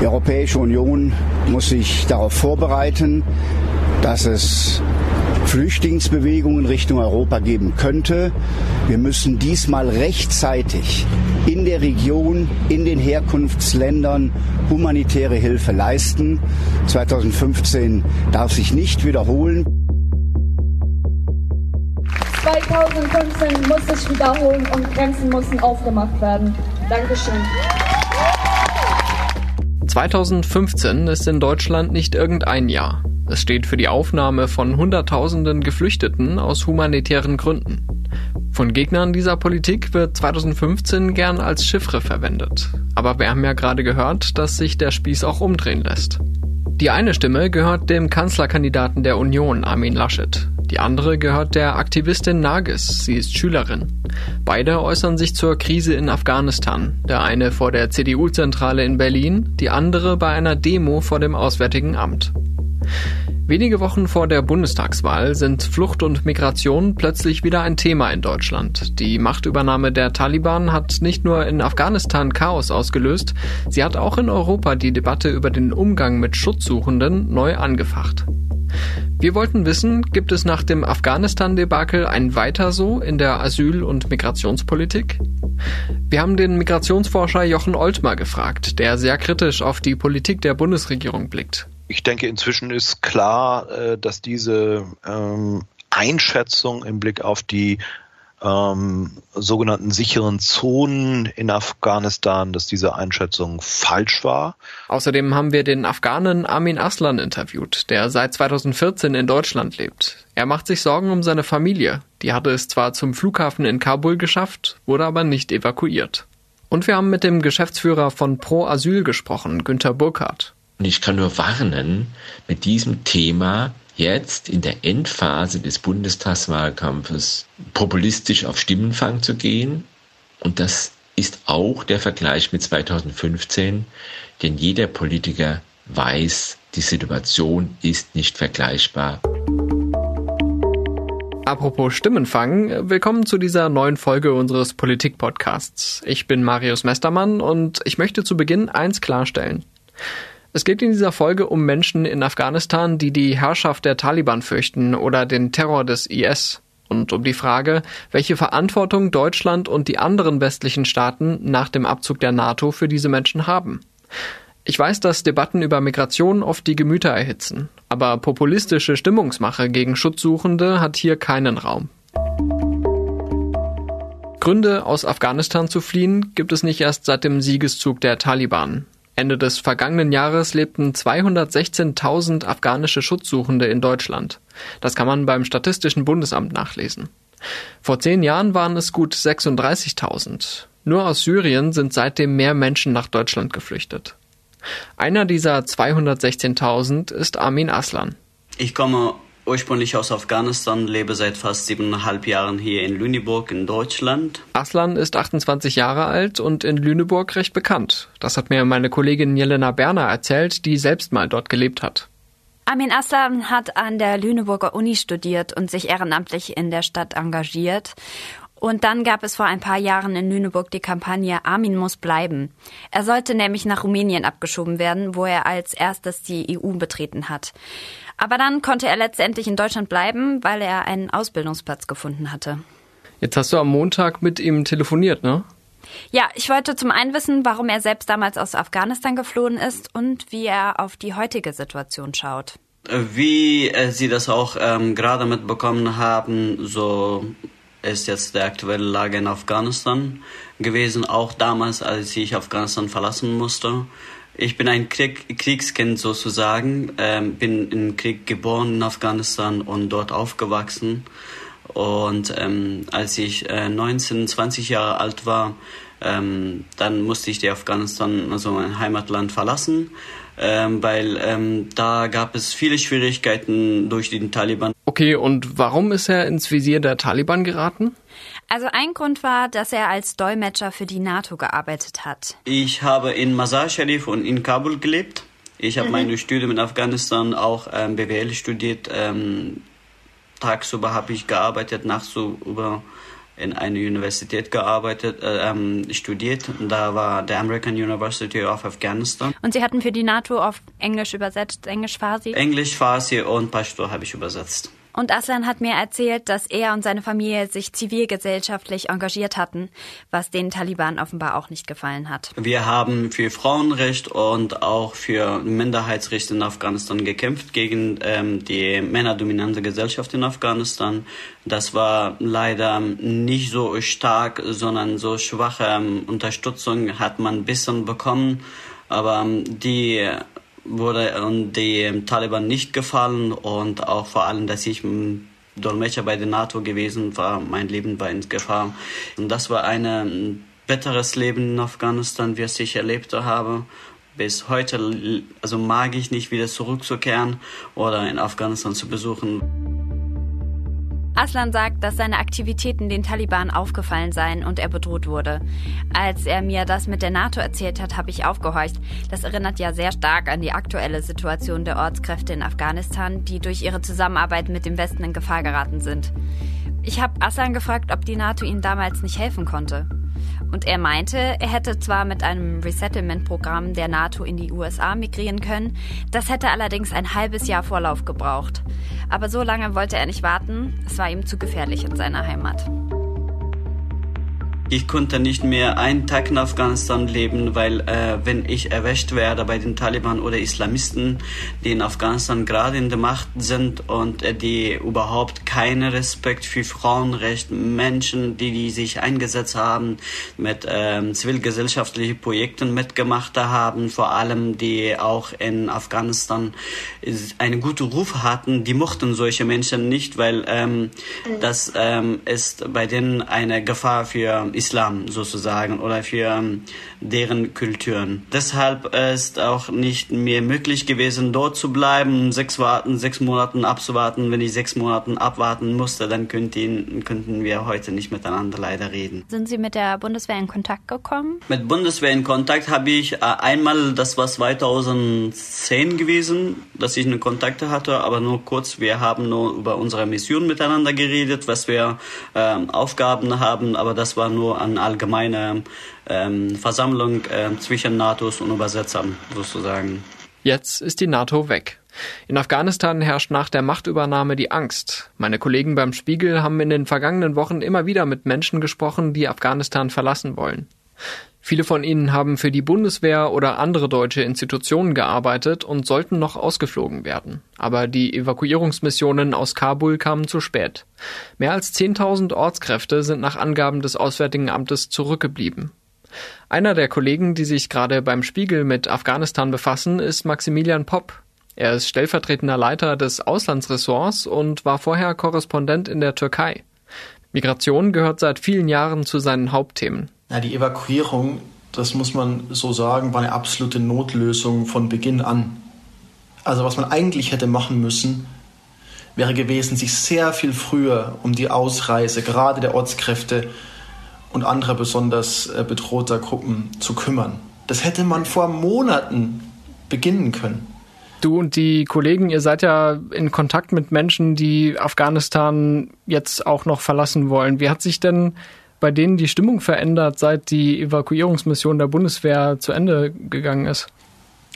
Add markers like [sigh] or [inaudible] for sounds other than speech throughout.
Die Europäische Union muss sich darauf vorbereiten, dass es Flüchtlingsbewegungen Richtung Europa geben könnte. Wir müssen diesmal rechtzeitig in der Region, in den Herkunftsländern humanitäre Hilfe leisten. 2015 darf sich nicht wiederholen. 2015 muss sich wiederholen und Grenzen müssen aufgemacht werden. Dankeschön. 2015 ist in Deutschland nicht irgendein Jahr. Es steht für die Aufnahme von Hunderttausenden Geflüchteten aus humanitären Gründen. Von Gegnern dieser Politik wird 2015 gern als Chiffre verwendet. Aber wir haben ja gerade gehört, dass sich der Spieß auch umdrehen lässt. Die eine Stimme gehört dem Kanzlerkandidaten der Union, Armin Laschet. Die andere gehört der Aktivistin Nagis, sie ist Schülerin. Beide äußern sich zur Krise in Afghanistan, der eine vor der CDU-Zentrale in Berlin, die andere bei einer Demo vor dem Auswärtigen Amt. Wenige Wochen vor der Bundestagswahl sind Flucht und Migration plötzlich wieder ein Thema in Deutschland. Die Machtübernahme der Taliban hat nicht nur in Afghanistan Chaos ausgelöst, sie hat auch in Europa die Debatte über den Umgang mit Schutzsuchenden neu angefacht. Wir wollten wissen, gibt es nach dem Afghanistan-Debakel ein Weiter so in der Asyl- und Migrationspolitik? Wir haben den Migrationsforscher Jochen Oltmer gefragt, der sehr kritisch auf die Politik der Bundesregierung blickt. Ich denke, inzwischen ist klar, äh, dass diese ähm, Einschätzung im Blick auf die ähm, sogenannten sicheren Zonen in Afghanistan, dass diese Einschätzung falsch war. Außerdem haben wir den Afghanen Amin Aslan interviewt, der seit 2014 in Deutschland lebt. Er macht sich Sorgen um seine Familie. Die hatte es zwar zum Flughafen in Kabul geschafft, wurde aber nicht evakuiert. Und wir haben mit dem Geschäftsführer von Pro Asyl gesprochen, Günter Burkhardt. Und ich kann nur warnen, mit diesem Thema jetzt in der Endphase des Bundestagswahlkampfes populistisch auf Stimmenfang zu gehen. Und das ist auch der Vergleich mit 2015, denn jeder Politiker weiß, die Situation ist nicht vergleichbar. Apropos Stimmenfang, willkommen zu dieser neuen Folge unseres Politik-Podcasts. Ich bin Marius Mestermann und ich möchte zu Beginn eins klarstellen. Es geht in dieser Folge um Menschen in Afghanistan, die die Herrschaft der Taliban fürchten oder den Terror des IS und um die Frage, welche Verantwortung Deutschland und die anderen westlichen Staaten nach dem Abzug der NATO für diese Menschen haben. Ich weiß, dass Debatten über Migration oft die Gemüter erhitzen, aber populistische Stimmungsmache gegen Schutzsuchende hat hier keinen Raum. Gründe, aus Afghanistan zu fliehen, gibt es nicht erst seit dem Siegeszug der Taliban. Ende des vergangenen Jahres lebten 216.000 afghanische Schutzsuchende in Deutschland. Das kann man beim Statistischen Bundesamt nachlesen. Vor zehn Jahren waren es gut 36.000. Nur aus Syrien sind seitdem mehr Menschen nach Deutschland geflüchtet. Einer dieser 216.000 ist Armin Aslan. Ich komme ursprünglich aus Afghanistan, lebe seit fast siebeneinhalb Jahren hier in Lüneburg in Deutschland. Aslan ist 28 Jahre alt und in Lüneburg recht bekannt. Das hat mir meine Kollegin Jelena Berner erzählt, die selbst mal dort gelebt hat. Armin Aslan hat an der Lüneburger Uni studiert und sich ehrenamtlich in der Stadt engagiert. Und dann gab es vor ein paar Jahren in Lüneburg die Kampagne Armin muss bleiben. Er sollte nämlich nach Rumänien abgeschoben werden, wo er als erstes die EU betreten hat. Aber dann konnte er letztendlich in Deutschland bleiben, weil er einen Ausbildungsplatz gefunden hatte. Jetzt hast du am Montag mit ihm telefoniert, ne? Ja, ich wollte zum einen wissen, warum er selbst damals aus Afghanistan geflohen ist und wie er auf die heutige Situation schaut. Wie Sie das auch ähm, gerade mitbekommen haben, so ist jetzt die aktuelle Lage in Afghanistan gewesen, auch damals, als ich Afghanistan verlassen musste. Ich bin ein Krieg, Kriegskind sozusagen, ähm, bin im Krieg geboren in Afghanistan und dort aufgewachsen. Und ähm, als ich äh, 19, 20 Jahre alt war, ähm, dann musste ich die Afghanistan, also mein Heimatland, verlassen, ähm, weil ähm, da gab es viele Schwierigkeiten durch den Taliban. Okay, und warum ist er ins Visier der Taliban geraten? Also ein Grund war, dass er als Dolmetscher für die NATO gearbeitet hat. Ich habe in Mazar Sharif und in Kabul gelebt. Ich habe mhm. meine Studium in Afghanistan auch ähm, BWL studiert. Ähm, tagsüber habe ich gearbeitet, nachts über in einer Universität gearbeitet, äh, ähm, studiert. Da war der American University of Afghanistan. Und Sie hatten für die NATO auf Englisch übersetzt, Englisch Farsi? Englisch Farsi und Pashto habe ich übersetzt. Und Aslan hat mir erzählt, dass er und seine Familie sich zivilgesellschaftlich engagiert hatten, was den Taliban offenbar auch nicht gefallen hat. Wir haben für Frauenrecht und auch für Minderheitsrechte in Afghanistan gekämpft gegen ähm, die männerdominante Gesellschaft in Afghanistan. Das war leider nicht so stark, sondern so schwache ähm, Unterstützung hat man ein bisschen bekommen. Aber ähm, die wurde und die Taliban nicht gefallen und auch vor allem, dass ich Dolmetscher bei der NATO gewesen war, mein Leben war in Gefahr. Und das war ein bitteres Leben in Afghanistan, wie ich erlebt habe. Bis heute, also mag ich nicht wieder zurückzukehren oder in Afghanistan zu besuchen. Aslan sagt, dass seine Aktivitäten den Taliban aufgefallen seien und er bedroht wurde. Als er mir das mit der NATO erzählt hat, habe ich aufgehorcht. Das erinnert ja sehr stark an die aktuelle Situation der Ortskräfte in Afghanistan, die durch ihre Zusammenarbeit mit dem Westen in Gefahr geraten sind. Ich habe Aslan gefragt, ob die NATO ihnen damals nicht helfen konnte. Und er meinte, er hätte zwar mit einem Resettlement-Programm der NATO in die USA migrieren können, das hätte allerdings ein halbes Jahr Vorlauf gebraucht. Aber so lange wollte er nicht warten, es war ihm zu gefährlich in seiner Heimat. Ich konnte nicht mehr einen Tag in Afghanistan leben, weil äh, wenn ich erwischt werde bei den Taliban oder Islamisten, die in Afghanistan gerade in der Macht sind und äh, die überhaupt keinen Respekt für Frauenrechte, Menschen, die, die sich eingesetzt haben, mit ähm, zivilgesellschaftlichen Projekten mitgemacht haben, vor allem die auch in Afghanistan einen guten Ruf hatten, die mochten solche Menschen nicht, weil ähm, das ähm, ist bei denen eine Gefahr für Islam sozusagen oder für ähm, deren Kulturen. Deshalb ist auch nicht mehr möglich gewesen, dort zu bleiben, sechs warten, sechs Monaten abzuwarten. Wenn ich sechs Monaten abwarten musste, dann könnten, könnten wir heute nicht miteinander leider reden. Sind Sie mit der Bundeswehr in Kontakt gekommen? Mit Bundeswehr in Kontakt habe ich äh, einmal, das war 2010 gewesen, dass ich eine Kontakte hatte, aber nur kurz. Wir haben nur über unsere Mission miteinander geredet, was wir ähm, Aufgaben haben, aber das war nur an allgemeine ähm, Versammlung äh, zwischen NATOs und Übersetzern sozusagen. Jetzt ist die NATO weg. In Afghanistan herrscht nach der Machtübernahme die Angst. Meine Kollegen beim Spiegel haben in den vergangenen Wochen immer wieder mit Menschen gesprochen, die Afghanistan verlassen wollen. Viele von ihnen haben für die Bundeswehr oder andere deutsche Institutionen gearbeitet und sollten noch ausgeflogen werden. Aber die Evakuierungsmissionen aus Kabul kamen zu spät. Mehr als 10.000 Ortskräfte sind nach Angaben des Auswärtigen Amtes zurückgeblieben. Einer der Kollegen, die sich gerade beim Spiegel mit Afghanistan befassen, ist Maximilian Popp. Er ist stellvertretender Leiter des Auslandsressorts und war vorher Korrespondent in der Türkei. Migration gehört seit vielen Jahren zu seinen Hauptthemen. Ja, die Evakuierung, das muss man so sagen, war eine absolute Notlösung von Beginn an. Also was man eigentlich hätte machen müssen, wäre gewesen, sich sehr viel früher um die Ausreise gerade der Ortskräfte und anderer besonders äh, bedrohter Gruppen zu kümmern. Das hätte man vor Monaten beginnen können. Du und die Kollegen, ihr seid ja in Kontakt mit Menschen, die Afghanistan jetzt auch noch verlassen wollen. Wie hat sich denn bei denen die Stimmung verändert, seit die Evakuierungsmission der Bundeswehr zu Ende gegangen ist?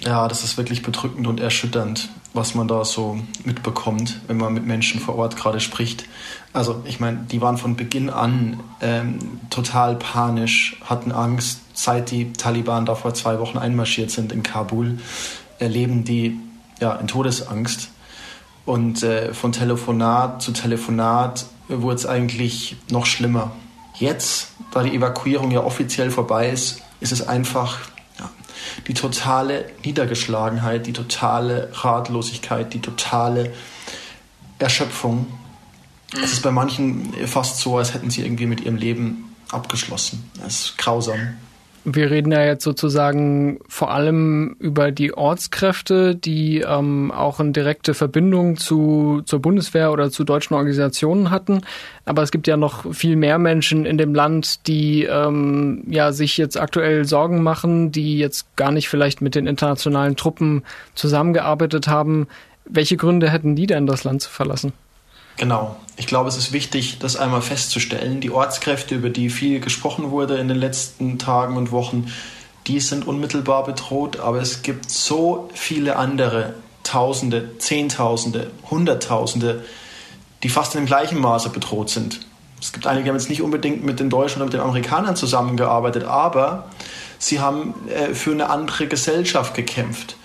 Ja, das ist wirklich bedrückend und erschütternd, was man da so mitbekommt, wenn man mit Menschen vor Ort gerade spricht. Also ich meine, die waren von Beginn an ähm, total panisch, hatten Angst, seit die Taliban da vor zwei Wochen einmarschiert sind in Kabul, erleben die ja in Todesangst. Und äh, von Telefonat zu Telefonat wurde es eigentlich noch schlimmer. Jetzt, da die Evakuierung ja offiziell vorbei ist, ist es einfach ja, die totale Niedergeschlagenheit, die totale Ratlosigkeit, die totale Erschöpfung. Es ist bei manchen fast so, als hätten sie irgendwie mit ihrem Leben abgeschlossen. Es ist grausam. Wir reden ja jetzt sozusagen vor allem über die Ortskräfte, die ähm, auch eine direkte Verbindung zu, zur Bundeswehr oder zu deutschen Organisationen hatten. Aber es gibt ja noch viel mehr Menschen in dem Land, die ähm, ja sich jetzt aktuell Sorgen machen, die jetzt gar nicht vielleicht mit den internationalen Truppen zusammengearbeitet haben. Welche Gründe hätten die denn, das Land zu verlassen? Genau. Ich glaube, es ist wichtig, das einmal festzustellen. Die Ortskräfte, über die viel gesprochen wurde in den letzten Tagen und Wochen, die sind unmittelbar bedroht, aber es gibt so viele andere, Tausende, Zehntausende, Hunderttausende, die fast in dem gleichen Maße bedroht sind. Es gibt einige, die haben jetzt nicht unbedingt mit den Deutschen oder mit den Amerikanern zusammengearbeitet, aber sie haben äh, für eine andere Gesellschaft gekämpft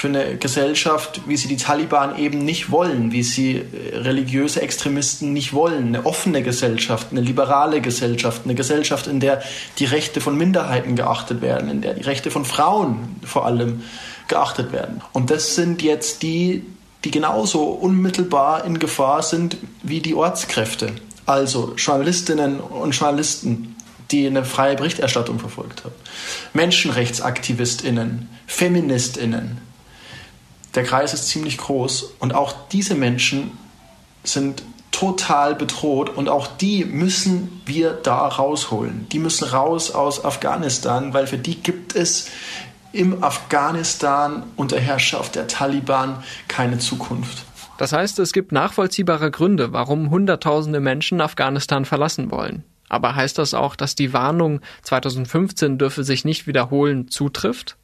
für eine Gesellschaft, wie sie die Taliban eben nicht wollen, wie sie äh, religiöse Extremisten nicht wollen. Eine offene Gesellschaft, eine liberale Gesellschaft, eine Gesellschaft, in der die Rechte von Minderheiten geachtet werden, in der die Rechte von Frauen vor allem geachtet werden. Und das sind jetzt die, die genauso unmittelbar in Gefahr sind wie die Ortskräfte. Also Journalistinnen und Journalisten, die eine freie Berichterstattung verfolgt haben. Menschenrechtsaktivistinnen, Feministinnen, der Kreis ist ziemlich groß und auch diese Menschen sind total bedroht und auch die müssen wir da rausholen. Die müssen raus aus Afghanistan, weil für die gibt es im Afghanistan unter Herrschaft der Taliban keine Zukunft. Das heißt, es gibt nachvollziehbare Gründe, warum Hunderttausende Menschen Afghanistan verlassen wollen. Aber heißt das auch, dass die Warnung 2015 dürfe sich nicht wiederholen zutrifft?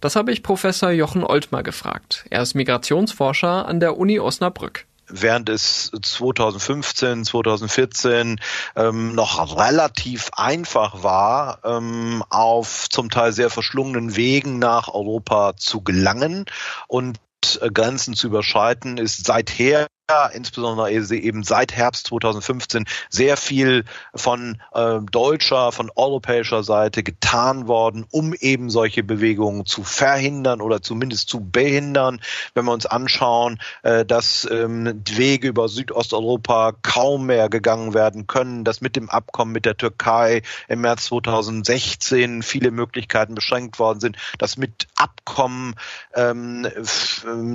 Das habe ich Professor Jochen Oltmer gefragt. Er ist Migrationsforscher an der Uni Osnabrück während es 2015, 2014 ähm, noch relativ einfach war, ähm, auf zum Teil sehr verschlungenen Wegen nach Europa zu gelangen und äh, Grenzen zu überschreiten, ist seither insbesondere eben seit Herbst 2015 sehr viel von äh, deutscher, von europäischer Seite getan worden, um eben solche Bewegungen zu verhindern oder zumindest zu behindern. Wenn wir uns anschauen, äh, dass ähm, Wege über Südosteuropa kaum mehr gegangen werden können, dass mit dem Abkommen mit der Türkei im März 2016 viele Möglichkeiten beschränkt worden sind, dass mit Abkommen ähm,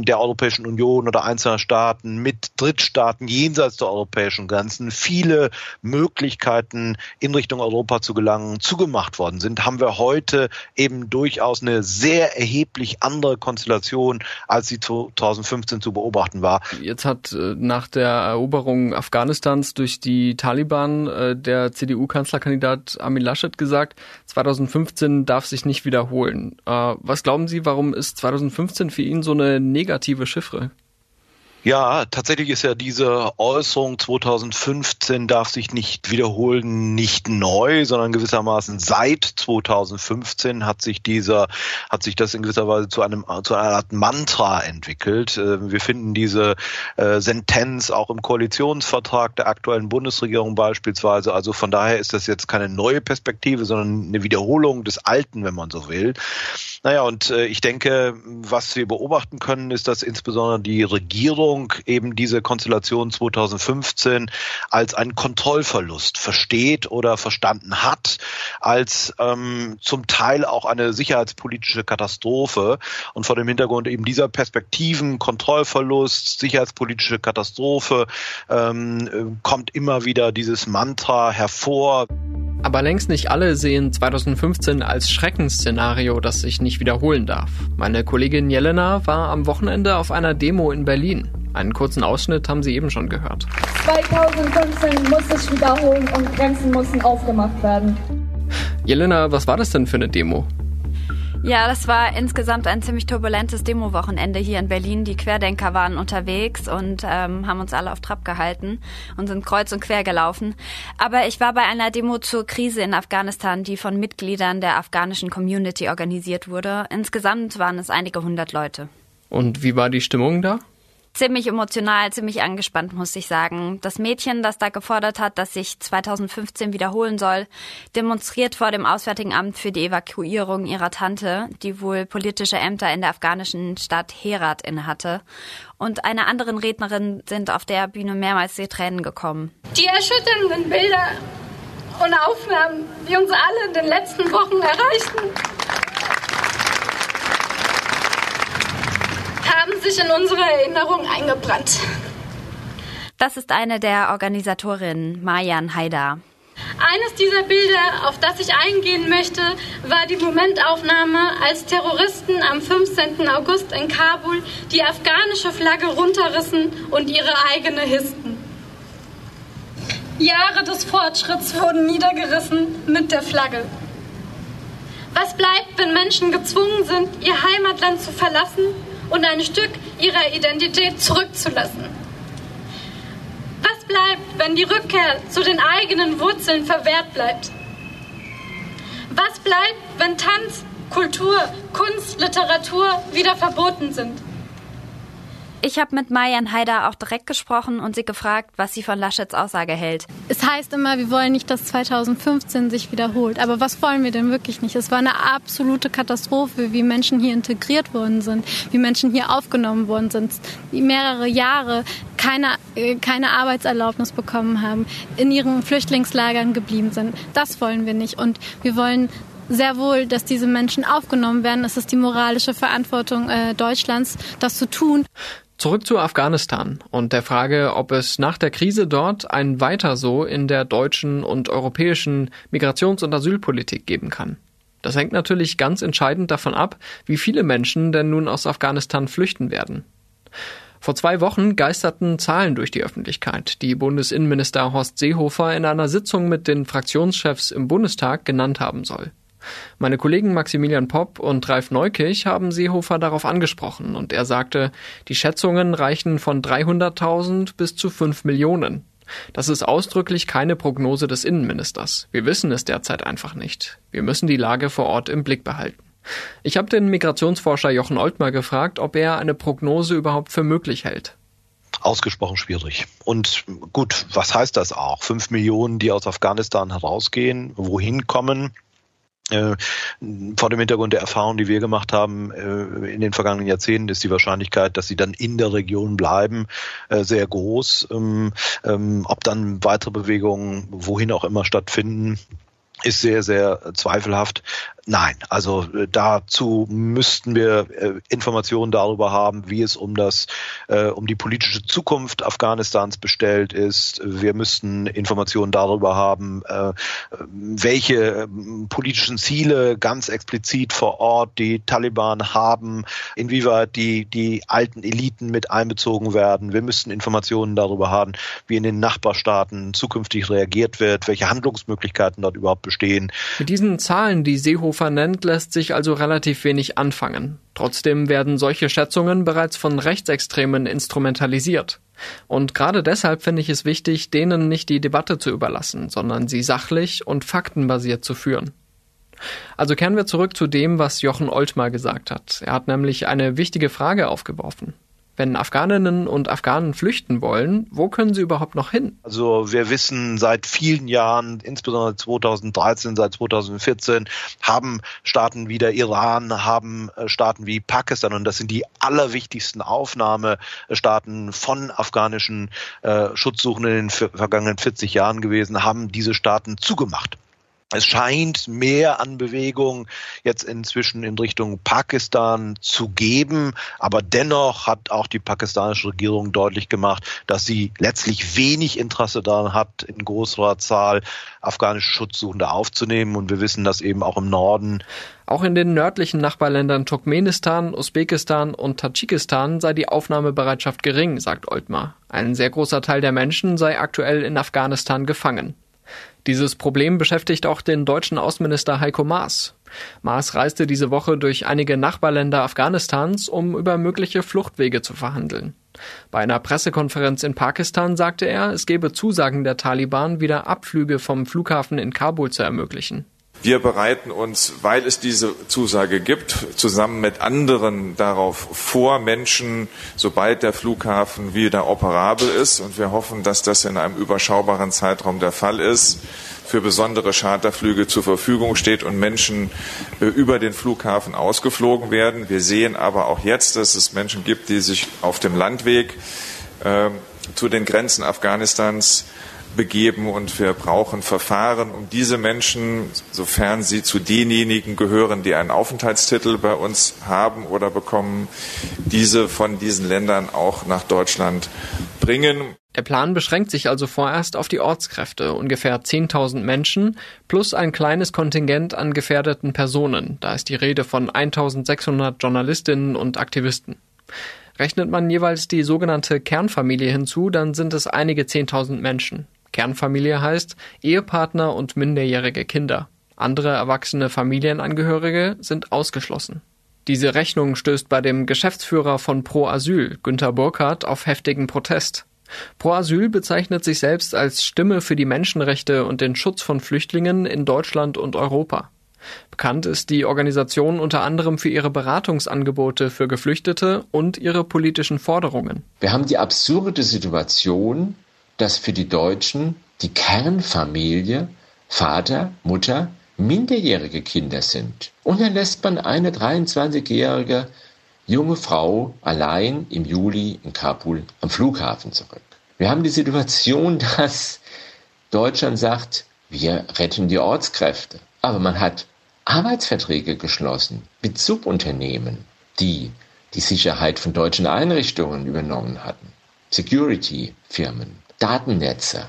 der Europäischen Union oder einzelner Staaten mit Drittstaaten jenseits der europäischen Grenzen viele Möglichkeiten in Richtung Europa zu gelangen zugemacht worden sind, haben wir heute eben durchaus eine sehr erheblich andere Konstellation, als sie 2015 zu beobachten war. Jetzt hat äh, nach der Eroberung Afghanistans durch die Taliban äh, der CDU-Kanzlerkandidat Armin Laschet gesagt, 2015 darf sich nicht wiederholen. Äh, was glauben Sie, warum ist 2015 für ihn so eine negative Chiffre? Ja, tatsächlich ist ja diese Äußerung 2015 darf sich nicht wiederholen, nicht neu, sondern gewissermaßen seit 2015 hat sich dieser, hat sich das in gewisser Weise zu einem, zu einer Art Mantra entwickelt. Äh, wir finden diese äh, Sentenz auch im Koalitionsvertrag der aktuellen Bundesregierung beispielsweise. Also von daher ist das jetzt keine neue Perspektive, sondern eine Wiederholung des Alten, wenn man so will. Naja, und äh, ich denke, was wir beobachten können, ist, dass insbesondere die Regierung eben diese Konstellation 2015 als einen Kontrollverlust versteht oder verstanden hat, als ähm, zum Teil auch eine sicherheitspolitische Katastrophe. Und vor dem Hintergrund eben dieser Perspektiven, Kontrollverlust, sicherheitspolitische Katastrophe, ähm, kommt immer wieder dieses Mantra hervor. Aber längst nicht alle sehen 2015 als Schreckensszenario, das sich nicht wiederholen darf. Meine Kollegin Jelena war am Wochenende auf einer Demo in Berlin. Einen kurzen Ausschnitt haben Sie eben schon gehört. 2015 muss sich wiederholen und Grenzen müssen aufgemacht werden. Jelena, was war das denn für eine Demo? Ja, das war insgesamt ein ziemlich turbulentes Demo-Wochenende hier in Berlin. Die Querdenker waren unterwegs und ähm, haben uns alle auf Trab gehalten und sind kreuz und quer gelaufen. Aber ich war bei einer Demo zur Krise in Afghanistan, die von Mitgliedern der afghanischen Community organisiert wurde. Insgesamt waren es einige hundert Leute. Und wie war die Stimmung da? Ziemlich emotional, ziemlich angespannt, muss ich sagen. Das Mädchen, das da gefordert hat, dass sich 2015 wiederholen soll, demonstriert vor dem Auswärtigen Amt für die Evakuierung ihrer Tante, die wohl politische Ämter in der afghanischen Stadt Herat innehatte. Und einer anderen Rednerin sind auf der Bühne mehrmals die Tränen gekommen. Die erschütternden Bilder und Aufnahmen, die uns alle in den letzten Wochen erreichten, haben sich in unsere Erinnerung eingebrannt. Das ist eine der Organisatorinnen, Marjan Haidar. Eines dieser Bilder, auf das ich eingehen möchte, war die Momentaufnahme, als Terroristen am 15. August in Kabul die afghanische Flagge runterrissen und ihre eigene hissten. Jahre des Fortschritts wurden niedergerissen mit der Flagge. Was bleibt, wenn Menschen gezwungen sind, ihr Heimatland zu verlassen und ein Stück ihrer Identität zurückzulassen? Was bleibt, wenn die Rückkehr zu den eigenen Wurzeln verwehrt bleibt? Was bleibt, wenn Tanz, Kultur, Kunst, Literatur wieder verboten sind? Ich habe mit Marian Haider auch direkt gesprochen und sie gefragt, was sie von Laschets Aussage hält. Es heißt immer, wir wollen nicht, dass 2015 sich wiederholt. Aber was wollen wir denn wirklich nicht? Es war eine absolute Katastrophe, wie Menschen hier integriert worden sind, wie Menschen hier aufgenommen worden sind, die mehrere Jahre keine, äh, keine Arbeitserlaubnis bekommen haben, in ihren Flüchtlingslagern geblieben sind. Das wollen wir nicht. Und wir wollen sehr wohl, dass diese Menschen aufgenommen werden. Es ist die moralische Verantwortung äh, Deutschlands, das zu tun. Zurück zu Afghanistan und der Frage, ob es nach der Krise dort ein Weiter so in der deutschen und europäischen Migrations- und Asylpolitik geben kann. Das hängt natürlich ganz entscheidend davon ab, wie viele Menschen denn nun aus Afghanistan flüchten werden. Vor zwei Wochen geisterten Zahlen durch die Öffentlichkeit, die Bundesinnenminister Horst Seehofer in einer Sitzung mit den Fraktionschefs im Bundestag genannt haben soll. Meine Kollegen Maximilian Popp und Ralf Neukirch haben Seehofer darauf angesprochen und er sagte, die Schätzungen reichen von 300.000 bis zu 5 Millionen. Das ist ausdrücklich keine Prognose des Innenministers. Wir wissen es derzeit einfach nicht. Wir müssen die Lage vor Ort im Blick behalten. Ich habe den Migrationsforscher Jochen Oltmer gefragt, ob er eine Prognose überhaupt für möglich hält ausgesprochen schwierig. Und gut, was heißt das auch? Fünf Millionen, die aus Afghanistan herausgehen, wohin kommen? Äh, vor dem Hintergrund der Erfahrung, die wir gemacht haben äh, in den vergangenen Jahrzehnten, ist die Wahrscheinlichkeit, dass sie dann in der Region bleiben, äh, sehr groß. Ähm, ähm, ob dann weitere Bewegungen wohin auch immer stattfinden, ist sehr, sehr zweifelhaft. Nein, also äh, dazu müssten wir äh, Informationen darüber haben, wie es um das, äh, um die politische Zukunft Afghanistans bestellt ist. Wir müssten Informationen darüber haben, welche ähm, politischen Ziele ganz explizit vor Ort die Taliban haben, inwieweit die, die alten Eliten mit einbezogen werden. Wir müssten Informationen darüber haben, wie in den Nachbarstaaten zukünftig reagiert wird, welche Handlungsmöglichkeiten dort überhaupt bestehen. Mit diesen Zahlen, die Seehofer Seehofer nennt, lässt sich also relativ wenig anfangen. Trotzdem werden solche Schätzungen bereits von Rechtsextremen instrumentalisiert. Und gerade deshalb finde ich es wichtig, denen nicht die Debatte zu überlassen, sondern sie sachlich und faktenbasiert zu führen. Also kehren wir zurück zu dem, was Jochen Oltmar gesagt hat. Er hat nämlich eine wichtige Frage aufgeworfen. Wenn Afghaninnen und Afghanen flüchten wollen, wo können sie überhaupt noch hin? Also wir wissen seit vielen Jahren, insbesondere 2013, seit 2014, haben Staaten wie der Iran, haben äh, Staaten wie Pakistan, und das sind die allerwichtigsten Aufnahmestaaten von afghanischen äh, Schutzsuchenden in den vergangenen 40 Jahren gewesen, haben diese Staaten zugemacht. Es scheint mehr an Bewegung jetzt inzwischen in Richtung Pakistan zu geben, aber dennoch hat auch die pakistanische Regierung deutlich gemacht, dass sie letztlich wenig Interesse daran hat, in größerer Zahl afghanische Schutzsuchende aufzunehmen. Und wir wissen, dass eben auch im Norden auch in den nördlichen Nachbarländern Turkmenistan, Usbekistan und Tadschikistan sei die Aufnahmebereitschaft gering, sagt Oltmar. Ein sehr großer Teil der Menschen sei aktuell in Afghanistan gefangen. Dieses Problem beschäftigt auch den deutschen Außenminister Heiko Maas. Maas reiste diese Woche durch einige Nachbarländer Afghanistans, um über mögliche Fluchtwege zu verhandeln. Bei einer Pressekonferenz in Pakistan sagte er, es gebe Zusagen der Taliban, wieder Abflüge vom Flughafen in Kabul zu ermöglichen. Wir bereiten uns, weil es diese Zusage gibt, zusammen mit anderen darauf vor, Menschen, sobald der Flughafen wieder operabel ist, und wir hoffen, dass das in einem überschaubaren Zeitraum der Fall ist, für besondere Charterflüge zur Verfügung steht und Menschen äh, über den Flughafen ausgeflogen werden. Wir sehen aber auch jetzt, dass es Menschen gibt, die sich auf dem Landweg äh, zu den Grenzen Afghanistans begeben und wir brauchen Verfahren, um diese Menschen, sofern sie zu denjenigen gehören, die einen Aufenthaltstitel bei uns haben oder bekommen, diese von diesen Ländern auch nach Deutschland bringen. Der Plan beschränkt sich also vorerst auf die Ortskräfte, ungefähr 10.000 Menschen, plus ein kleines Kontingent an gefährdeten Personen. Da ist die Rede von 1.600 Journalistinnen und Aktivisten. Rechnet man jeweils die sogenannte Kernfamilie hinzu, dann sind es einige 10.000 Menschen. Kernfamilie heißt Ehepartner und minderjährige Kinder. Andere erwachsene Familienangehörige sind ausgeschlossen. Diese Rechnung stößt bei dem Geschäftsführer von Pro Asyl, Günter Burkhardt, auf heftigen Protest. Pro Asyl bezeichnet sich selbst als Stimme für die Menschenrechte und den Schutz von Flüchtlingen in Deutschland und Europa. Bekannt ist die Organisation unter anderem für ihre Beratungsangebote für Geflüchtete und ihre politischen Forderungen. Wir haben die absurde Situation, dass für die Deutschen die Kernfamilie Vater, Mutter, minderjährige Kinder sind. Und dann lässt man eine 23-jährige junge Frau allein im Juli in Kabul am Flughafen zurück. Wir haben die Situation, [laughs] dass Deutschland sagt, wir retten die Ortskräfte. Aber man hat Arbeitsverträge geschlossen mit Subunternehmen, die die Sicherheit von deutschen Einrichtungen übernommen hatten. Security-Firmen, Datennetze.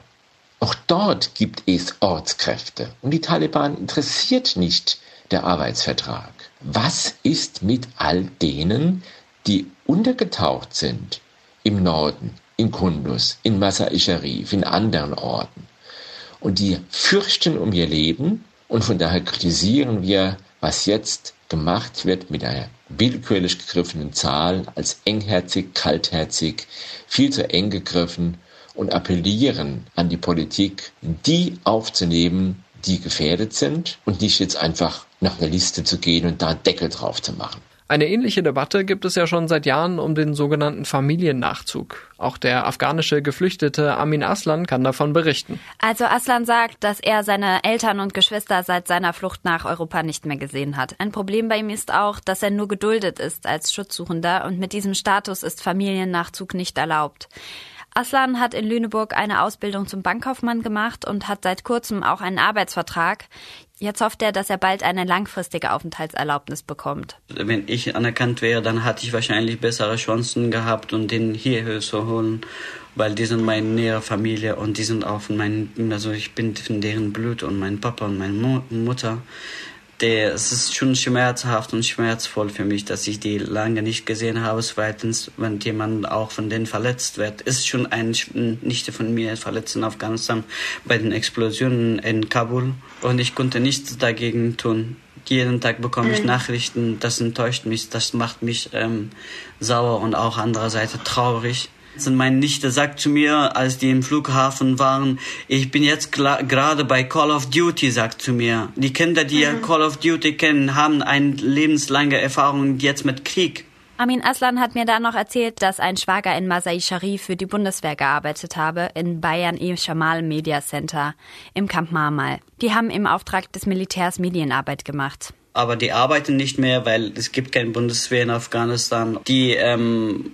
Auch dort gibt es Ortskräfte. Und die Taliban interessiert nicht der Arbeitsvertrag. Was ist mit all denen, die untergetaucht sind im Norden, in Kundus, in Masa-i Sharif, in anderen Orten und die fürchten um ihr Leben und von daher kritisieren wir, was jetzt gemacht wird mit einer willkürlich gegriffenen Zahl als engherzig, kaltherzig, viel zu eng gegriffen und appellieren an die Politik, die aufzunehmen, die gefährdet sind und nicht jetzt einfach nach einer Liste zu gehen und da Deckel drauf zu machen. Eine ähnliche Debatte gibt es ja schon seit Jahren um den sogenannten Familiennachzug. Auch der afghanische Geflüchtete Amin Aslan kann davon berichten. Also Aslan sagt, dass er seine Eltern und Geschwister seit seiner Flucht nach Europa nicht mehr gesehen hat. Ein Problem bei ihm ist auch, dass er nur geduldet ist als Schutzsuchender und mit diesem Status ist Familiennachzug nicht erlaubt. Aslan hat in Lüneburg eine Ausbildung zum Bankkaufmann gemacht und hat seit kurzem auch einen Arbeitsvertrag. Jetzt hofft er, dass er bald eine langfristige Aufenthaltserlaubnis bekommt. Wenn ich anerkannt wäre, dann hatte ich wahrscheinlich bessere Chancen gehabt, um den hierher zu holen, weil die sind meine nähere Familie und die sind auch von meinen, also ich bin von deren Blut und mein Papa und meine Mutter der, es ist schon schmerzhaft und schmerzvoll für mich, dass ich die lange nicht gesehen habe. Zweitens, wenn jemand auch von denen verletzt wird, ist schon ein Nichte von mir verletzt in Afghanistan bei den Explosionen in Kabul und ich konnte nichts dagegen tun. Jeden Tag bekomme ich mhm. Nachrichten, das enttäuscht mich, das macht mich ähm, sauer und auch andererseits traurig. Und meine Nichte sagt zu mir, als die im Flughafen waren, ich bin jetzt gerade bei Call of Duty, sagt zu mir. Die Kinder, die mhm. Call of Duty kennen, haben eine lebenslange Erfahrung jetzt mit Krieg. Amin Aslan hat mir da noch erzählt, dass ein Schwager in Masai Sharif für die Bundeswehr gearbeitet habe, in Bayern e Shamal Media Center im Camp Marmal. Die haben im Auftrag des Militärs Medienarbeit gemacht. Aber die arbeiten nicht mehr, weil es gibt keine Bundeswehr in Afghanistan. Die ähm,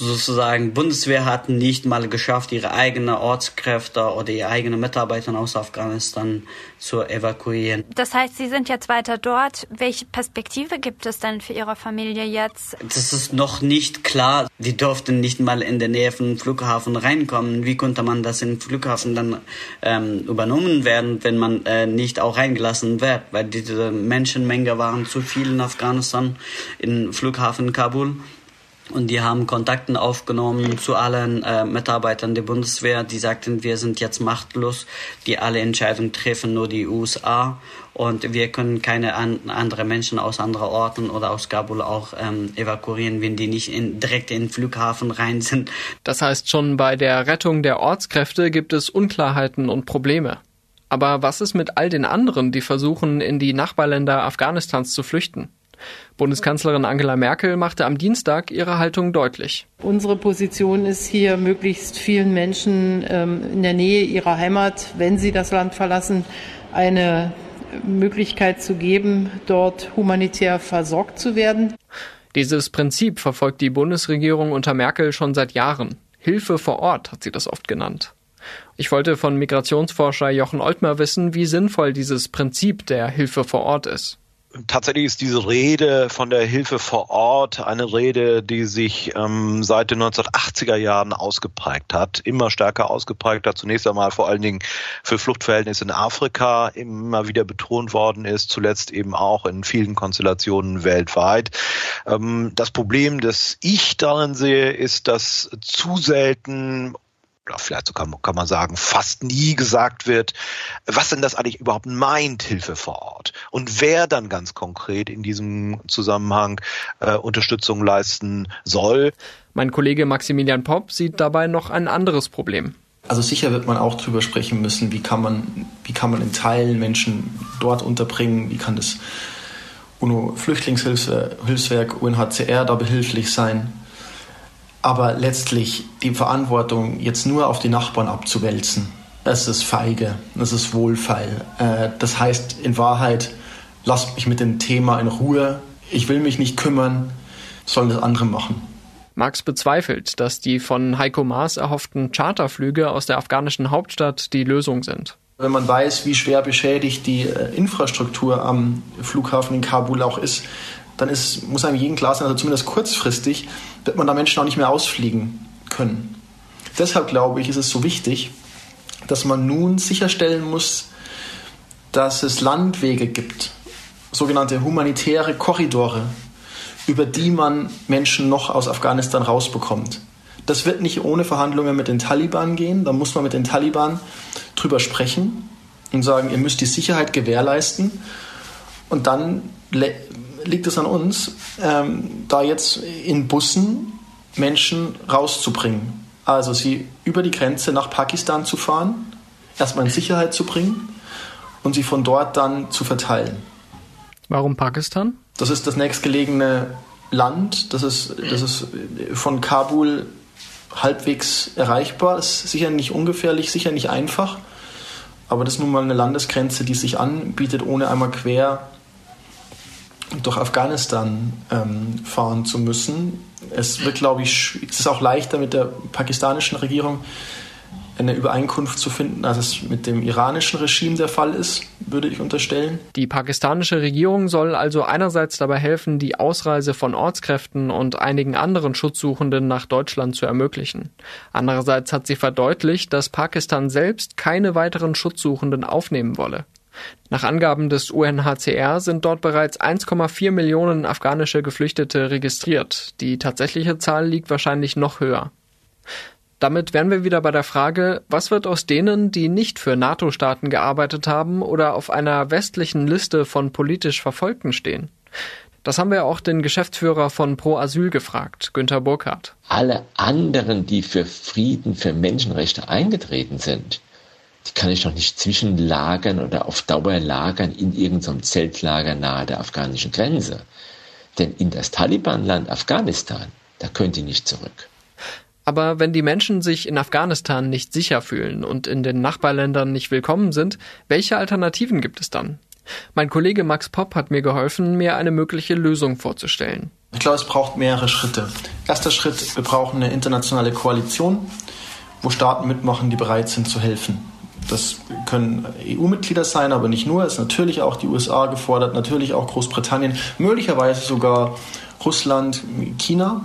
sozusagen Bundeswehr hat nicht mal geschafft, ihre eigenen Ortskräfte oder ihre eigenen Mitarbeiter aus Afghanistan zu evakuieren. Das heißt, Sie sind jetzt weiter dort. Welche Perspektive gibt es denn für Ihre Familie jetzt? Das ist noch nicht klar. Die durften nicht mal in der Nähe von Flughafen reinkommen. Wie konnte man das im Flughafen dann ähm, übernommen werden, wenn man äh, nicht auch reingelassen wird? Weil diese Menschenmenge waren zu viel in Afghanistan, im Flughafen Kabul. Und die haben Kontakten aufgenommen zu allen äh, Mitarbeitern der Bundeswehr, die sagten, wir sind jetzt machtlos, die alle Entscheidungen treffen, nur die USA. Und wir können keine an, andere Menschen aus anderen Orten oder aus Kabul auch ähm, evakuieren, wenn die nicht in, direkt in den Flughafen rein sind. Das heißt, schon bei der Rettung der Ortskräfte gibt es Unklarheiten und Probleme. Aber was ist mit all den anderen, die versuchen, in die Nachbarländer Afghanistans zu flüchten? Bundeskanzlerin Angela Merkel machte am Dienstag ihre Haltung deutlich. Unsere Position ist hier, möglichst vielen Menschen ähm, in der Nähe ihrer Heimat, wenn sie das Land verlassen, eine Möglichkeit zu geben, dort humanitär versorgt zu werden. Dieses Prinzip verfolgt die Bundesregierung unter Merkel schon seit Jahren. Hilfe vor Ort hat sie das oft genannt. Ich wollte von Migrationsforscher Jochen Oltmer wissen, wie sinnvoll dieses Prinzip der Hilfe vor Ort ist tatsächlich ist diese Rede von der Hilfe vor Ort eine Rede, die sich ähm, seit den 1980er Jahren ausgeprägt hat, immer stärker ausgeprägt hat. Zunächst einmal vor allen Dingen für Fluchtverhältnisse in Afrika immer wieder betont worden ist, zuletzt eben auch in vielen Konstellationen weltweit. Ähm, das Problem, das ich darin sehe, ist, dass zu selten oder vielleicht sogar kann man sagen, fast nie gesagt wird, was denn das eigentlich überhaupt meint, Hilfe vor Ort. Und wer dann ganz konkret in diesem Zusammenhang äh, Unterstützung leisten soll. Mein Kollege Maximilian Popp sieht dabei noch ein anderes Problem. Also sicher wird man auch darüber sprechen müssen, wie kann man, wie kann man in Teilen Menschen dort unterbringen, wie kann das UNO-Flüchtlingshilfswerk UNHCR da behilflich sein. Aber letztlich die Verantwortung jetzt nur auf die Nachbarn abzuwälzen, das ist feige, das ist wohlfeil. Äh, das heißt in Wahrheit, lasst mich mit dem Thema in Ruhe, ich will mich nicht kümmern, sollen das andere machen. Marx bezweifelt, dass die von Heiko Maas erhofften Charterflüge aus der afghanischen Hauptstadt die Lösung sind. Wenn man weiß, wie schwer beschädigt die äh, Infrastruktur am Flughafen in Kabul auch ist, dann ist, muss einem jedem klar sein, also zumindest kurzfristig, wird man da Menschen auch nicht mehr ausfliegen können. Deshalb glaube ich, ist es so wichtig, dass man nun sicherstellen muss, dass es Landwege gibt, sogenannte humanitäre Korridore, über die man Menschen noch aus Afghanistan rausbekommt. Das wird nicht ohne Verhandlungen mit den Taliban gehen. Da muss man mit den Taliban drüber sprechen und sagen, ihr müsst die Sicherheit gewährleisten. Und dann liegt es an uns, ähm, da jetzt in Bussen Menschen rauszubringen. Also sie über die Grenze nach Pakistan zu fahren, erstmal in Sicherheit zu bringen und sie von dort dann zu verteilen. Warum Pakistan? Das ist das nächstgelegene Land. Das ist, das ist von Kabul halbwegs erreichbar. Ist sicher nicht ungefährlich, sicher nicht einfach. Aber das ist nun mal eine Landesgrenze, die sich anbietet, ohne einmal quer durch Afghanistan ähm, fahren zu müssen. Es wird, glaube ich, es ist auch leichter mit der pakistanischen Regierung eine Übereinkunft zu finden, als es mit dem iranischen Regime der Fall ist, würde ich unterstellen. Die pakistanische Regierung soll also einerseits dabei helfen, die Ausreise von Ortskräften und einigen anderen Schutzsuchenden nach Deutschland zu ermöglichen. Andererseits hat sie verdeutlicht, dass Pakistan selbst keine weiteren Schutzsuchenden aufnehmen wolle. Nach Angaben des UNHCR sind dort bereits 1,4 Millionen afghanische Geflüchtete registriert. Die tatsächliche Zahl liegt wahrscheinlich noch höher. Damit wären wir wieder bei der Frage, was wird aus denen, die nicht für NATO-Staaten gearbeitet haben oder auf einer westlichen Liste von politisch Verfolgten stehen? Das haben wir auch den Geschäftsführer von Pro Asyl gefragt, Günter Burkhardt. Alle anderen, die für Frieden, für Menschenrechte eingetreten sind, die kann ich doch nicht zwischenlagern oder auf Dauer lagern in irgendeinem Zeltlager nahe der afghanischen Grenze. Denn in das Taliban-Land Afghanistan, da können die nicht zurück. Aber wenn die Menschen sich in Afghanistan nicht sicher fühlen und in den Nachbarländern nicht willkommen sind, welche Alternativen gibt es dann? Mein Kollege Max Popp hat mir geholfen, mir eine mögliche Lösung vorzustellen. Ich glaube, es braucht mehrere Schritte. Erster Schritt, wir brauchen eine internationale Koalition, wo Staaten mitmachen, die bereit sind zu helfen. Das können EU-Mitglieder sein, aber nicht nur. Es ist natürlich auch die USA gefordert, natürlich auch Großbritannien, möglicherweise sogar Russland, China.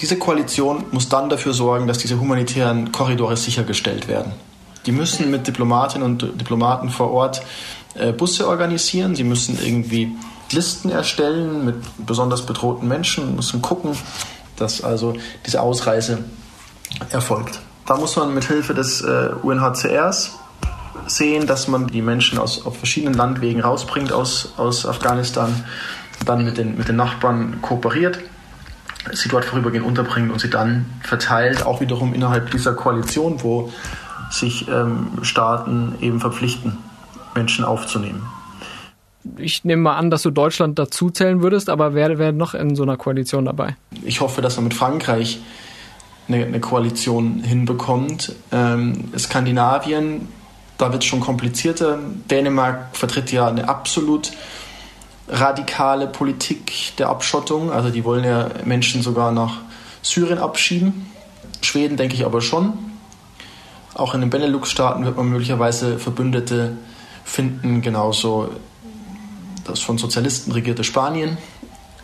Diese Koalition muss dann dafür sorgen, dass diese humanitären Korridore sichergestellt werden. Die müssen mit Diplomatinnen und Diplomaten vor Ort äh, Busse organisieren. Sie müssen irgendwie Listen erstellen mit besonders bedrohten Menschen, müssen gucken, dass also diese Ausreise erfolgt. Da muss man mit Hilfe des äh, UNHCRs sehen, dass man die Menschen aus, auf verschiedenen Landwegen rausbringt aus, aus Afghanistan, dann mit den, mit den Nachbarn kooperiert, sie dort vorübergehend unterbringt und sie dann verteilt, auch wiederum innerhalb dieser Koalition, wo sich ähm, Staaten eben verpflichten, Menschen aufzunehmen. Ich nehme mal an, dass du Deutschland dazu zählen würdest, aber wer wäre noch in so einer Koalition dabei? Ich hoffe, dass man mit Frankreich eine, eine Koalition hinbekommt. Ähm, Skandinavien, da wird es schon komplizierter. Dänemark vertritt ja eine absolut radikale Politik der Abschottung. Also die wollen ja Menschen sogar nach Syrien abschieben. Schweden denke ich aber schon. Auch in den Benelux-Staaten wird man möglicherweise Verbündete finden, genauso das von Sozialisten regierte Spanien.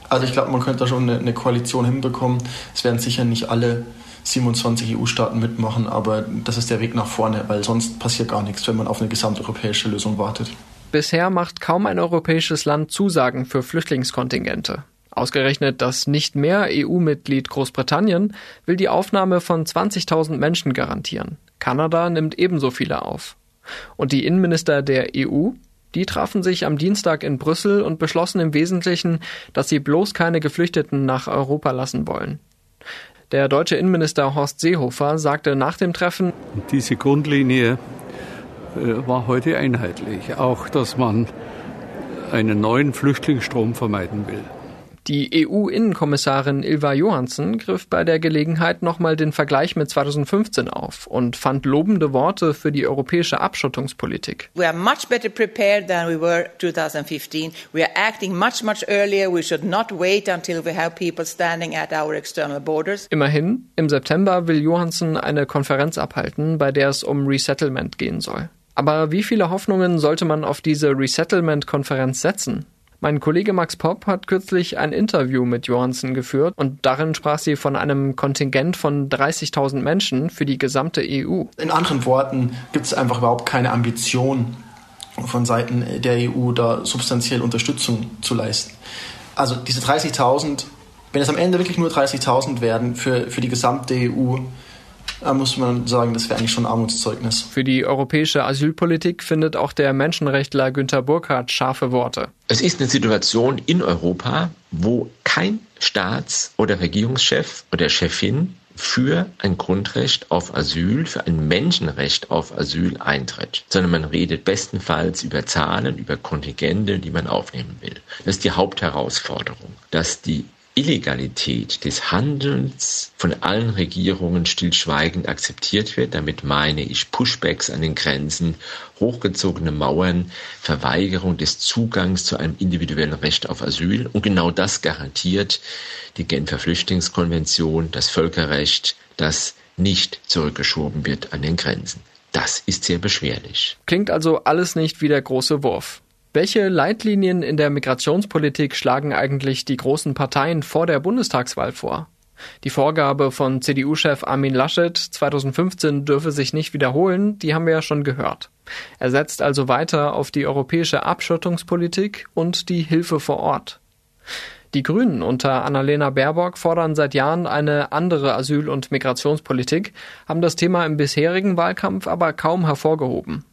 Also ich glaube, man könnte da schon eine, eine Koalition hinbekommen. Es werden sicher nicht alle 27 EU-Staaten mitmachen, aber das ist der Weg nach vorne, weil sonst passiert gar nichts, wenn man auf eine gesamteuropäische Lösung wartet. Bisher macht kaum ein europäisches Land Zusagen für Flüchtlingskontingente. Ausgerechnet das nicht mehr EU-Mitglied Großbritannien will die Aufnahme von 20.000 Menschen garantieren. Kanada nimmt ebenso viele auf. Und die Innenminister der EU, die trafen sich am Dienstag in Brüssel und beschlossen im Wesentlichen, dass sie bloß keine Geflüchteten nach Europa lassen wollen. Der deutsche Innenminister Horst Seehofer sagte nach dem Treffen, diese Grundlinie äh, war heute einheitlich, auch dass man einen neuen Flüchtlingsstrom vermeiden will. Die EU-Innenkommissarin Ilva Johansson griff bei der Gelegenheit nochmal den Vergleich mit 2015 auf und fand lobende Worte für die europäische Abschottungspolitik. We are much better prepared than we were 2015. We are acting much much earlier. We should not wait until we have people standing at our external borders. Immerhin, im September will Johansson eine Konferenz abhalten, bei der es um Resettlement gehen soll. Aber wie viele Hoffnungen sollte man auf diese Resettlement-Konferenz setzen? Mein Kollege Max Popp hat kürzlich ein Interview mit Johansson geführt und darin sprach sie von einem Kontingent von 30.000 Menschen für die gesamte EU. In anderen Worten gibt es einfach überhaupt keine Ambition von Seiten der EU, da substanziell Unterstützung zu leisten. Also diese 30.000, wenn es am Ende wirklich nur 30.000 werden für, für die gesamte EU, muss man sagen, das wäre eigentlich schon ein Armutszeugnis. Für die europäische Asylpolitik findet auch der Menschenrechtler Günther Burkhardt scharfe Worte. Es ist eine Situation in Europa, wo kein Staats- oder Regierungschef oder Chefin für ein Grundrecht auf Asyl, für ein Menschenrecht auf Asyl eintritt, sondern man redet bestenfalls über Zahlen, über Kontingente, die man aufnehmen will. Das ist die Hauptherausforderung, dass die Illegalität des Handelns von allen Regierungen stillschweigend akzeptiert wird. Damit meine ich Pushbacks an den Grenzen, hochgezogene Mauern, Verweigerung des Zugangs zu einem individuellen Recht auf Asyl. Und genau das garantiert die Genfer Flüchtlingskonvention, das Völkerrecht, das nicht zurückgeschoben wird an den Grenzen. Das ist sehr beschwerlich. Klingt also alles nicht wie der große Wurf. Welche Leitlinien in der Migrationspolitik schlagen eigentlich die großen Parteien vor der Bundestagswahl vor? Die Vorgabe von CDU-Chef Armin Laschet 2015 dürfe sich nicht wiederholen, die haben wir ja schon gehört. Er setzt also weiter auf die europäische Abschottungspolitik und die Hilfe vor Ort. Die Grünen unter Annalena Baerbock fordern seit Jahren eine andere Asyl- und Migrationspolitik, haben das Thema im bisherigen Wahlkampf aber kaum hervorgehoben.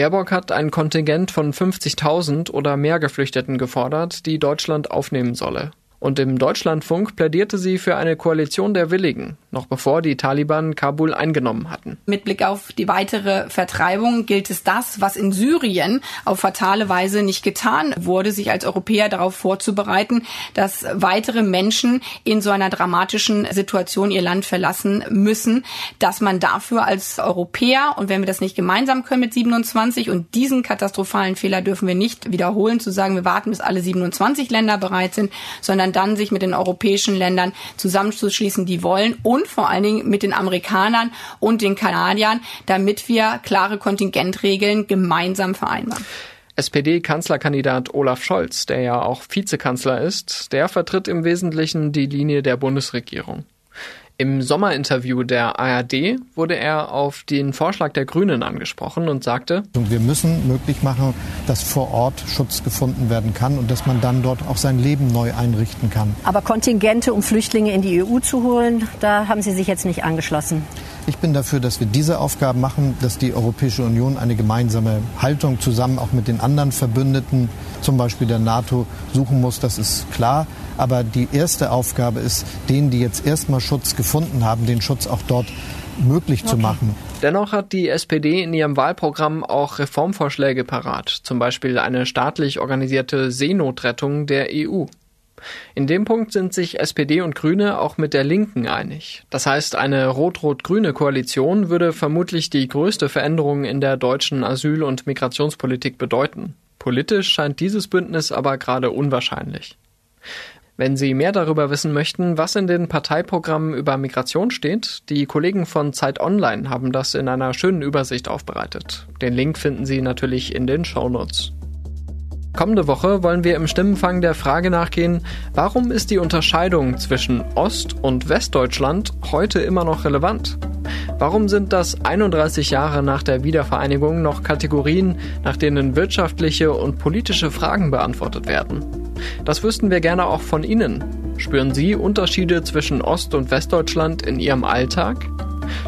Baerbock hat ein Kontingent von 50.000 oder mehr Geflüchteten gefordert, die Deutschland aufnehmen solle. Und im Deutschlandfunk plädierte sie für eine Koalition der Willigen, noch bevor die Taliban Kabul eingenommen hatten. Mit Blick auf die weitere Vertreibung gilt es das, was in Syrien auf fatale Weise nicht getan wurde, sich als Europäer darauf vorzubereiten, dass weitere Menschen in so einer dramatischen Situation ihr Land verlassen müssen, dass man dafür als Europäer, und wenn wir das nicht gemeinsam können mit 27, und diesen katastrophalen Fehler dürfen wir nicht wiederholen, zu sagen, wir warten, bis alle 27 Länder bereit sind, sondern dann sich mit den europäischen Ländern zusammenzuschließen, die wollen und vor allen Dingen mit den Amerikanern und den Kanadiern, damit wir klare Kontingentregeln gemeinsam vereinbaren. SPD-Kanzlerkandidat Olaf Scholz, der ja auch Vizekanzler ist, der vertritt im Wesentlichen die Linie der Bundesregierung. Im Sommerinterview der ARD wurde er auf den Vorschlag der Grünen angesprochen und sagte, Wir müssen möglich machen, dass vor Ort Schutz gefunden werden kann und dass man dann dort auch sein Leben neu einrichten kann. Aber Kontingente, um Flüchtlinge in die EU zu holen, da haben Sie sich jetzt nicht angeschlossen. Ich bin dafür, dass wir diese Aufgaben machen, dass die Europäische Union eine gemeinsame Haltung zusammen auch mit den anderen Verbündeten, zum Beispiel der NATO, suchen muss. Das ist klar. Aber die erste Aufgabe ist, denen, die jetzt erstmal Schutz gefunden haben, den Schutz auch dort möglich okay. zu machen. Dennoch hat die SPD in ihrem Wahlprogramm auch Reformvorschläge parat, zum Beispiel eine staatlich organisierte Seenotrettung der EU. In dem Punkt sind sich SPD und Grüne auch mit der Linken einig. Das heißt, eine rot-rot-grüne Koalition würde vermutlich die größte Veränderung in der deutschen Asyl- und Migrationspolitik bedeuten. Politisch scheint dieses Bündnis aber gerade unwahrscheinlich. Wenn Sie mehr darüber wissen möchten, was in den Parteiprogrammen über Migration steht, die Kollegen von Zeit Online haben das in einer schönen Übersicht aufbereitet. Den Link finden Sie natürlich in den Shownotes. Kommende Woche wollen wir im Stimmenfang der Frage nachgehen, warum ist die Unterscheidung zwischen Ost- und Westdeutschland heute immer noch relevant? Warum sind das 31 Jahre nach der Wiedervereinigung noch Kategorien, nach denen wirtschaftliche und politische Fragen beantwortet werden? Das wüssten wir gerne auch von Ihnen. Spüren Sie Unterschiede zwischen Ost- und Westdeutschland in Ihrem Alltag?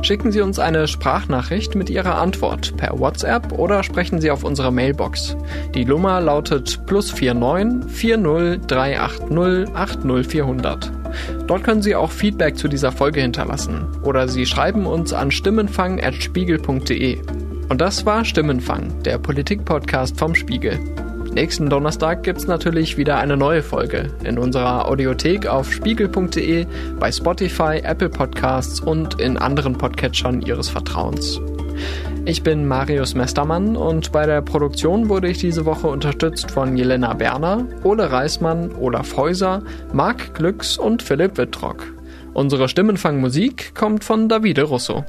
Schicken Sie uns eine Sprachnachricht mit Ihrer Antwort per WhatsApp oder sprechen Sie auf unsere Mailbox. Die Nummer lautet plus 49 40 380 80400. Dort können Sie auch Feedback zu dieser Folge hinterlassen oder Sie schreiben uns an stimmenfang.spiegel.de. Und das war Stimmenfang, der Politik-Podcast vom Spiegel. Nächsten Donnerstag gibt's natürlich wieder eine neue Folge in unserer Audiothek auf spiegel.de, bei Spotify, Apple Podcasts und in anderen Podcatchern Ihres Vertrauens. Ich bin Marius Mestermann und bei der Produktion wurde ich diese Woche unterstützt von Jelena Berner, Ole Reismann, Olaf Häuser, Marc Glücks und Philipp Wittrock. Unsere Stimmenfangmusik kommt von Davide Russo.